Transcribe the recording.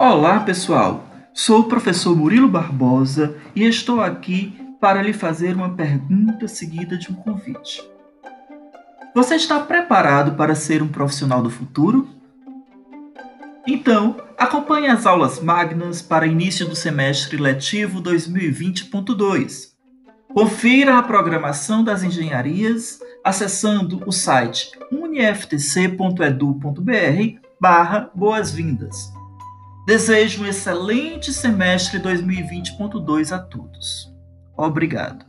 Olá, pessoal. Sou o professor Murilo Barbosa e estou aqui para lhe fazer uma pergunta seguida de um convite. Você está preparado para ser um profissional do futuro? Então, acompanhe as aulas magnas para início do semestre letivo 2020.2. Confira a programação das engenharias acessando o site uniftc.edu.br barra boas-vindas. Desejo um excelente semestre 2020.2 a todos. Obrigado.